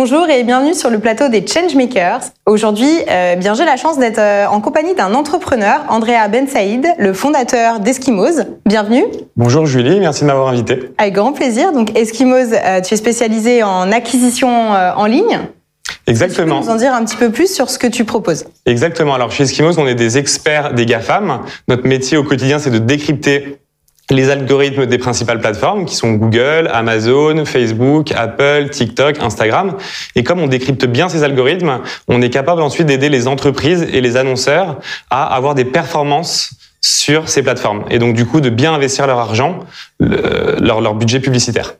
Bonjour et bienvenue sur le plateau des Changemakers. Aujourd'hui, euh, bien j'ai la chance d'être euh, en compagnie d'un entrepreneur, Andrea Ben Saïd, le fondateur d'Eskimos. Bienvenue. Bonjour Julie, merci de m'avoir invité. Avec grand plaisir. Donc Eskimos, euh, tu es spécialisé en acquisition en ligne. Exactement. Tu peux nous en dire un petit peu plus sur ce que tu proposes? Exactement. Alors chez Eskimos, on est des experts des GAFAM. Notre métier au quotidien, c'est de décrypter les algorithmes des principales plateformes qui sont Google, Amazon, Facebook, Apple, TikTok, Instagram. Et comme on décrypte bien ces algorithmes, on est capable ensuite d'aider les entreprises et les annonceurs à avoir des performances sur ces plateformes. Et donc du coup de bien investir leur argent, leur, budget publicitaire.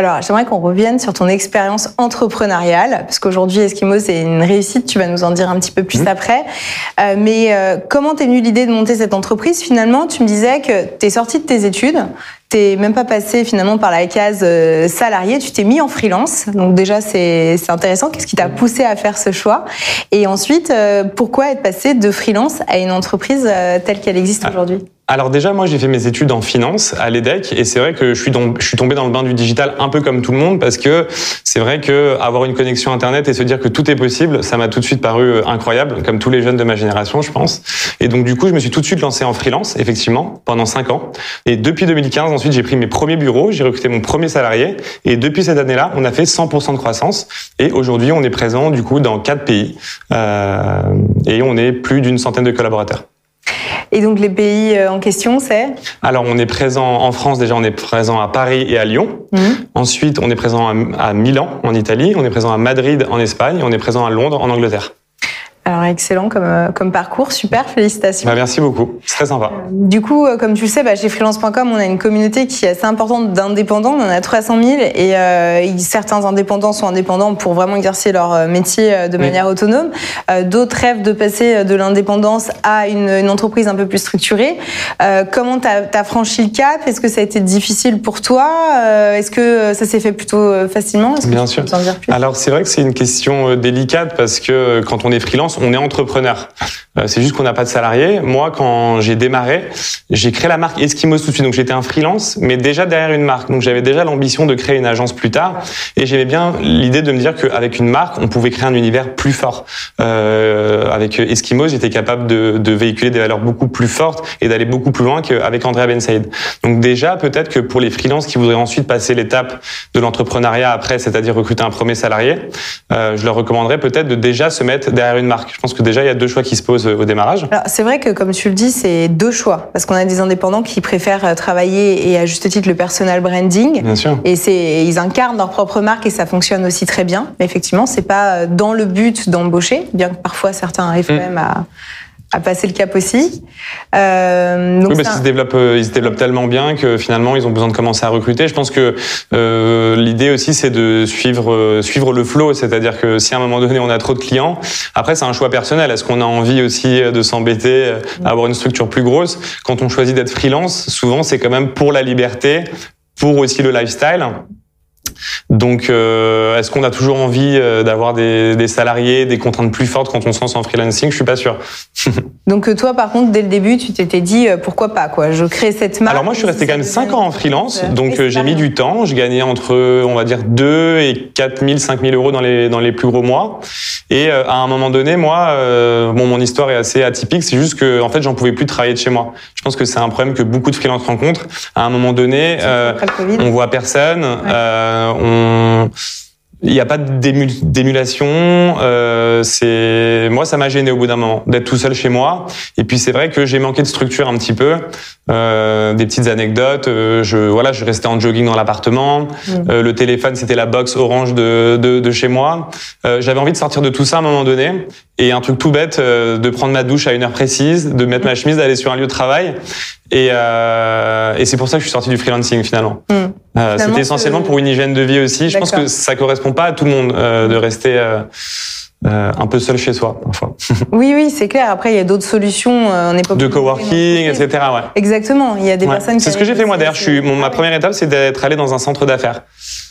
Alors, j'aimerais qu'on revienne sur ton expérience entrepreneuriale, parce qu'aujourd'hui, Eskimo, c'est une réussite, tu vas nous en dire un petit peu plus mmh. après. Euh, mais euh, comment t'es venue l'idée de monter cette entreprise? Finalement, tu me disais que t'es sorti de tes études, t'es même pas passé finalement par la case euh, salarié, tu t'es mis en freelance. Donc déjà, c'est intéressant. Qu'est-ce qui t'a poussé à faire ce choix? Et ensuite, euh, pourquoi être passé de freelance à une entreprise euh, telle qu'elle existe ah. aujourd'hui? Alors déjà, moi, j'ai fait mes études en finance à l'EDEC et c'est vrai que je suis, tombé dans le bain du digital un peu comme tout le monde parce que c'est vrai que avoir une connexion Internet et se dire que tout est possible, ça m'a tout de suite paru incroyable, comme tous les jeunes de ma génération, je pense. Et donc, du coup, je me suis tout de suite lancé en freelance, effectivement, pendant cinq ans. Et depuis 2015, ensuite, j'ai pris mes premiers bureaux, j'ai recruté mon premier salarié. Et depuis cette année-là, on a fait 100% de croissance. Et aujourd'hui, on est présent, du coup, dans quatre pays. Euh, et on est plus d'une centaine de collaborateurs. Et donc les pays euh, en question, c'est Alors on est présent en France déjà, on est présent à Paris et à Lyon. Mmh. Ensuite, on est présent à Milan en Italie, on est présent à Madrid en Espagne, on est présent à Londres en Angleterre. Alors excellent comme, euh, comme parcours, super, félicitations. Bah, merci beaucoup, c'est très sympa. Euh, du coup, euh, comme tu le sais, bah, chez freelance.com, on a une communauté qui est assez importante d'indépendants, on en a 300 000 et euh, certains indépendants sont indépendants pour vraiment exercer leur métier de manière autonome. Euh, D'autres rêvent de passer de l'indépendance à une, une, entreprise un peu plus structurée. Comment tu as, franchi le cap? Est-ce que ça a été difficile pour toi? Est-ce que ça s'est fait plutôt facilement? Bien sûr. Alors c'est vrai que c'est une question délicate parce que quand on est freelance, on est entrepreneur. Euh, c'est juste qu'on n'a pas de salariés. Moi, quand j'ai démarré, j'ai créé la marque Eskimos tout de suite. Donc j'étais un freelance, mais déjà derrière une marque. Donc j'avais déjà l'ambition de créer une agence plus tard. Et j'aimais bien l'idée de me dire qu'avec une marque, on pouvait créer un univers plus fort. Euh, avec Eskimos, j'étais capable de, véhiculer des valeurs beaucoup plus fortes et d'aller beaucoup plus loin qu'avec Andrea Ben Saïd. Donc déjà, peut-être que pour les freelances qui voudraient ensuite passer l'étape de l'entrepreneuriat après, c'est-à-dire recruter un premier salarié, euh, je leur recommanderais peut-être de déjà se mettre derrière une marque. Je pense que déjà, il y a deux choix qui se posent au démarrage? C'est vrai que, comme tu le dis, c'est deux choix. Parce qu'on a des indépendants qui préfèrent euh, travailler et à juste titre le personal branding. Bien sûr. Et ils incarnent leur propre marque et ça fonctionne aussi très bien. Mais effectivement, c'est pas euh, dans le but d'embaucher, bien que parfois certains arrivent mmh. même à à passer le cap aussi. Euh, donc oui, parce qu'ils se développent, euh, ils se développent tellement bien que finalement ils ont besoin de commencer à recruter. Je pense que euh, l'idée aussi c'est de suivre euh, suivre le flow, c'est-à-dire que si à un moment donné on a trop de clients, après c'est un choix personnel. Est-ce qu'on a envie aussi de s'embêter, à avoir une structure plus grosse? Quand on choisit d'être freelance, souvent c'est quand même pour la liberté, pour aussi le lifestyle. Donc, euh, est-ce qu'on a toujours envie euh, d'avoir des, des, salariés, des contraintes plus fortes quand on se lance en freelancing? Je suis pas sûr. Donc euh, toi, par contre, dès le début, tu t'étais dit pourquoi pas quoi? Je crée cette marque. Alors moi, je suis resté quand même 5 ans en freelance, donc j'ai mis du temps. Je gagnais entre, on va dire, 2 et 4 000, 5 000 euros dans les dans les plus gros mois. Et à un moment donné, moi, bon, mon histoire est assez atypique. C'est juste que, en fait, j'en pouvais plus travailler de chez moi. Je pense que c'est un problème que beaucoup de freelances rencontrent. À un moment donné, on voit personne. Ouais on il n'y a pas d'émulation. Euh, c'est moi, ça m'a gêné au bout d'un moment d'être tout seul chez moi. Et puis c'est vrai que j'ai manqué de structure un petit peu, euh, des petites anecdotes. Euh, je voilà, je restais en jogging dans l'appartement. Mmh. Euh, le téléphone, c'était la box orange de, de, de chez moi. Euh, j'avais envie de sortir de tout ça à un moment donné. Et un truc tout bête, euh, de prendre ma douche à une heure précise, de mettre ma chemise, d'aller sur un lieu de travail. Et, et c'est pour ça que je suis sorti du freelancing finalement. Mmh. Euh, c'était essentiellement pour une hygiène de vie aussi. Je pense que ça correspond pas à tout le monde euh, de rester euh, euh, un peu seul chez soi parfois. oui, oui, c'est clair. Après, il y a d'autres solutions. on est pas de coworking, etc. Ouais. Exactement. Il y a des personnes. C'est ce que j'ai fait moi d'ailleurs. Je suis, ma première étape, c'est d'être allé dans un centre d'affaires.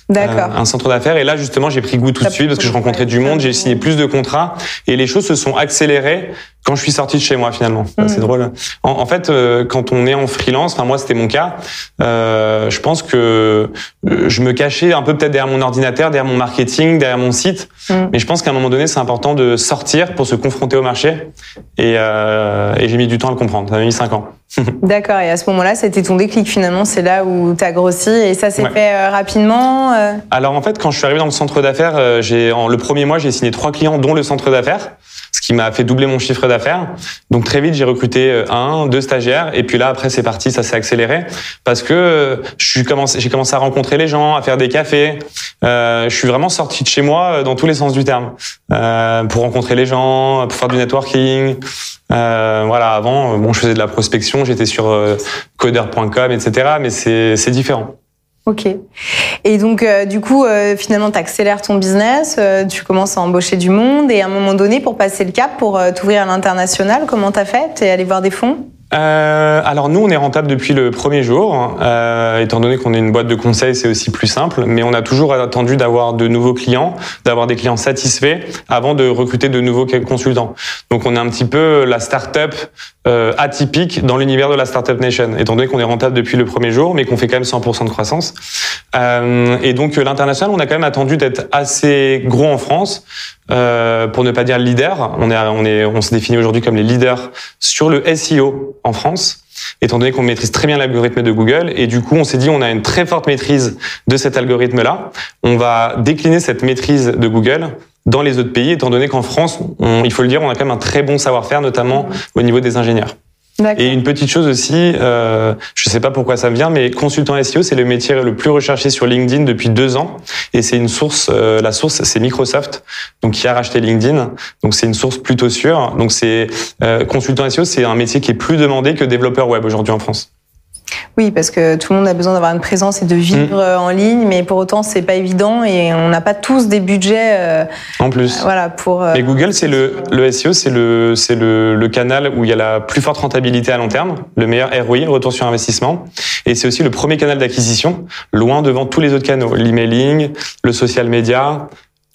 D'accord. un centre d'affaires. Et là, justement, j'ai pris goût tout de suite parce que je rencontrais du monde, j'ai signé plus de contrats et les choses se sont accélérées quand je suis sorti de chez moi finalement. C'est hmm. drôle. En, fait, euh, quand on est en freelance, enfin moi c'était mon cas, euh, je pense que euh, je me cachais un peu peut-être derrière mon ordinateur, derrière mon marketing, derrière mon site. Hmm. Mais je pense qu'à un moment donné, c'est important de sortir pour se confronter au marché. Et, euh, et j'ai mis du temps à le comprendre. Ça m'a mis cinq ans. D'accord. Et à ce moment-là, c'était ton déclic finalement. C'est là où tu as grossi et ça s'est fait euh, rapidement. Alors en fait, quand je suis arrivé dans le centre d'affaires, j'ai le premier mois, j'ai signé trois clients, dont le centre d'affaires ce qui m'a fait doubler mon chiffre d'affaires. Donc très vite, j'ai recruté euh, un, deux stagiaires, et puis là après c'est parti, ça s'est accéléré parce que euh, suis commencé, j'ai commencé à rencontrer les gens, à faire des cafés. Euh, je suis vraiment sorti de chez moi euh, dans tous les sens du terme euh, pour rencontrer les gens, pour faire du networking. Euh, voilà, avant, bon, je faisais de la prospection, j'étais sur coder.com, etc. Mais c'est différent. Ok. Et donc, euh, du coup, euh, finalement, tu accélères ton business, euh, tu commences à embaucher du monde, et à un moment donné, pour passer le cap, pour t'ouvrir à l'international, comment t'as fait? T'es allé voir des fonds? Euh, alors nous, on est rentable depuis le premier jour, euh, étant donné qu'on est une boîte de conseil, c'est aussi plus simple. Mais on a toujours attendu d'avoir de nouveaux clients, d'avoir des clients satisfaits avant de recruter de nouveaux consultants. Donc on est un petit peu la start-up euh, atypique dans l'univers de la startup nation, étant donné qu'on est rentable depuis le premier jour, mais qu'on fait quand même 100% de croissance. Euh, et donc l'international, on a quand même attendu d'être assez gros en France euh, pour ne pas dire leader. On, est, on, est, on se définit aujourd'hui comme les leaders sur le SEO en France étant donné qu'on maîtrise très bien l'algorithme de Google. Et du coup, on s'est dit, on a une très forte maîtrise de cet algorithme-là. On va décliner cette maîtrise de Google dans les autres pays, étant donné qu'en France, il faut le dire, on a quand même un très bon savoir-faire, notamment au niveau des ingénieurs. Et une petite chose aussi, euh, je ne sais pas pourquoi ça me vient, mais consultant SEO, c'est le métier le plus recherché sur LinkedIn depuis deux ans. Et c'est une source, euh, la source, c'est Microsoft, donc qui a racheté LinkedIn. Donc c'est une source plutôt sûre. Donc c'est euh, consultant SEO, c'est un métier qui est plus demandé que développeur web aujourd'hui en France. Oui, parce que tout le monde a besoin d'avoir une présence et de vivre mm. en ligne, mais pour autant c'est pas évident et on n'a pas tous des budgets. Euh, en plus. voilà pour. mais Google, c'est le le SEO, c'est le c'est le, le canal où il y a la plus forte rentabilité à long terme, le meilleur ROI, retour sur investissement, et c'est aussi le premier canal d'acquisition, loin devant tous les autres canaux, l'emailing, le social media,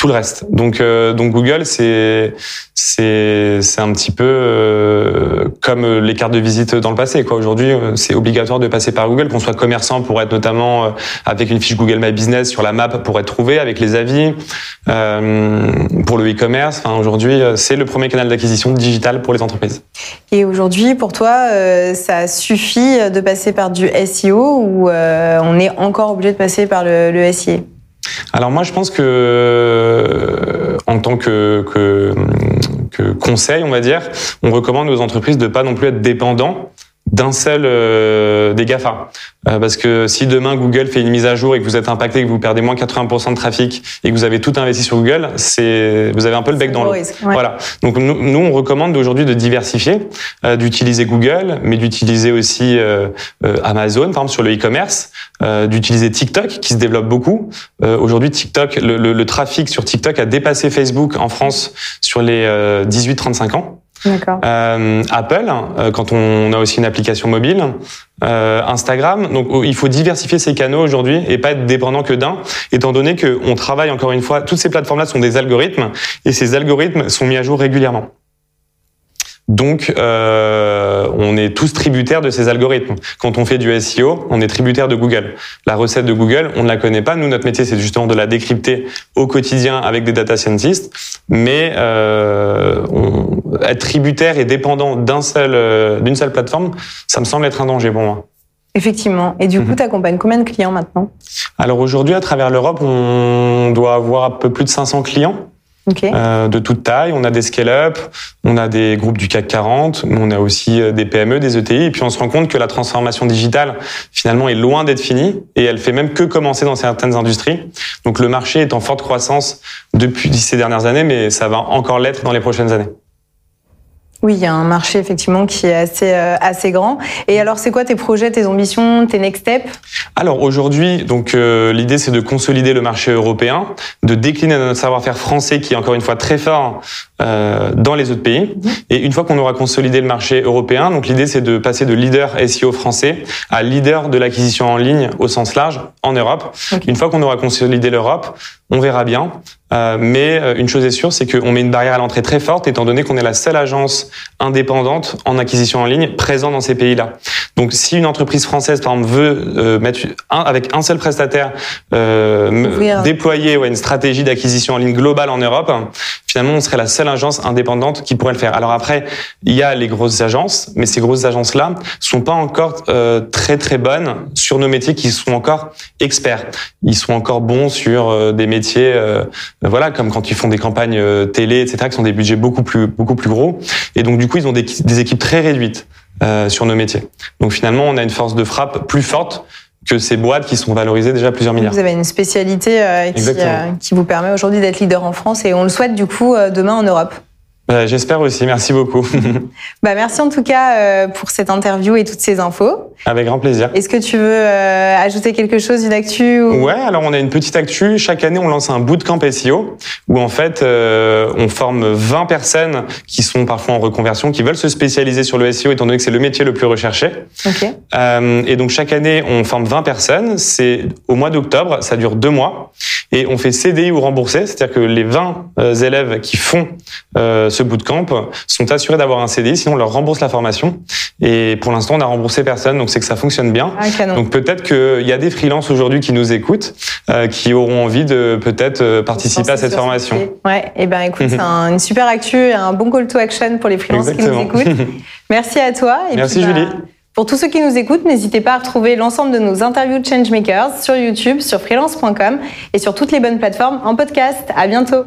tout le reste. Donc, euh, donc Google, c'est c'est c'est un petit peu euh, comme les cartes de visite dans le passé. Quoi. Aujourd'hui, euh, c'est obligatoire de passer par Google, qu'on soit commerçant pour être notamment avec une fiche Google My Business sur la map pour être trouvé, avec les avis, pour le e-commerce. Enfin, aujourd'hui, c'est le premier canal d'acquisition digital pour les entreprises. Et aujourd'hui, pour toi, ça suffit de passer par du SEO ou on est encore obligé de passer par le, le SIA alors moi, je pense que euh, en tant que, conseil, on va dire, on recommande aux entreprises de pas non plus être dépendants d'un seul euh, des GAFA. Euh, parce que si demain Google fait une mise à jour et que vous êtes impacté, que vous perdez moins 80% de trafic et que vous avez tout investi sur Google, c'est vous avez un peu le bec dans l'eau. Voilà. Donc nous, nous on recommande aujourd'hui de diversifier, euh, d'utiliser Google, mais d'utiliser aussi euh, Amazon, par exemple sur le e-commerce, d'utiliser TikTok qui se développe beaucoup. aujourd'hui TikTok, le, le, le, trafic sur TikTok a dépassé Facebook en France sur les 18-35 ans. Euh, Apple, euh, quand on a aussi une application mobile, euh, Instagram. Donc oh, il faut diversifier ses canaux aujourd'hui et pas être dépendant que d'un, étant donné qu'on travaille encore une fois, toutes ces plateformes-là sont des algorithmes et ces algorithmes sont mis à jour régulièrement. Donc, euh, on est tous tributaires de ces algorithmes. Quand on fait du SEO, on est tributaire de Google. La recette de Google, on ne la connaît pas. Nous, notre métier, c'est justement de la décrypter au quotidien avec des data scientists. Mais euh, on, être tributaire et dépendant d'un seul, euh, d'une seule plateforme, ça me semble être un danger pour moi. Effectivement. Et du coup, mhm. tu accompagnes combien de clients maintenant? Alors aujourd'hui, à travers l'Europe, on doit avoir un peu plus de 500 clients. Euh, de toute taille. On a des scale-up, on a des groupes du CAC 40, on a aussi euh, des PME, des ETI. Et puis on se rend compte que la transformation digitale, finalement, est loin d'être finie et elle fait même que commencer dans certaines industries. Donc le marché est en forte croissance depuis ces dernières années, mais ça va encore l'être dans les prochaines années. Oui, il y a un marché effectivement qui est assez euh, assez grand. Et alors, c'est quoi tes projets, tes ambitions, tes next steps? Alors aujourd'hui, donc euh, l'idée c'est de consolider le marché européen, de décliner notre savoir-faire français qui est encore une fois très fort euh, dans les autres pays. Et une fois qu'on aura consolidé le marché européen, donc l'idée c'est de passer de leader SEO français à leader de l'acquisition en ligne au sens large en Europe. Une fois qu'on aura consolidé l'Europe, on verra bien. Euh, mais euh, une chose est sûre, c'est qu'on met une barrière à l'entrée très forte, étant donné qu'on est la seule agence indépendante en acquisition en ligne présente dans ces pays-là. Donc, si une entreprise française, par exemple, veut euh, mettre un, avec un seul prestataire euh, déployer ouais, une stratégie d'acquisition en ligne globale en Europe, finalement, on serait la seule agence indépendante qui pourrait le faire. Alors après, il y a les grosses agences, mais ces grosses agences-là sont pas encore euh, très très bonnes sur nos métiers qui sont encore experts. Ils sont encore bons sur euh, des métiers, euh, voilà, comme quand ils font des campagnes télé, etc., qui sont des budgets beaucoup plus beaucoup plus gros. Et donc du coup, ils ont des, des équipes très réduites sur nos métiers. Donc finalement, on a une force de frappe plus forte que ces boîtes qui sont valorisées déjà plusieurs milliards. Vous avez une spécialité euh, qui, euh, qui, vous permet aujourd'hui d'être leader en France et on le souhaite du coup euh, demain en Europe. Bah, j'espère aussi, merci beaucoup. bah, merci en tout cas euh, pour cette interview et toutes ces infos. Avec grand plaisir. Est-ce que tu veux euh, ajouter quelque chose, une actu ou... Ouais, alors on a une petite actu. Chaque année, on lance un bootcamp SEO où en fait, euh, on forme 20 personnes qui sont parfois en reconversion, qui veulent se spécialiser sur le SEO étant donné que c'est le métier le plus recherché. Okay. et donc chaque année, on forme 20 personnes. C'est au mois d'octobre, ça dure deux mois. Et on fait CDI ou remboursé, c'est-à-dire que les 20 élèves qui font ce bootcamp sont assurés d'avoir un CDI, sinon on leur rembourse la formation. Et pour l'instant, on a remboursé personne, donc c'est que ça fonctionne bien. Ah, donc peut-être qu'il y a des freelances aujourd'hui qui nous écoutent, euh, qui auront envie de peut-être euh, participer à cette formation. Ouais, et eh ben écoute, c'est une super actu, un bon call to action pour les freelances qui nous écoutent. Merci à toi. Et Merci bah, Julie. Pour tous ceux qui nous écoutent, n'hésitez pas à retrouver l'ensemble de nos interviews de Changemakers sur YouTube, sur freelance.com et sur toutes les bonnes plateformes en podcast. À bientôt.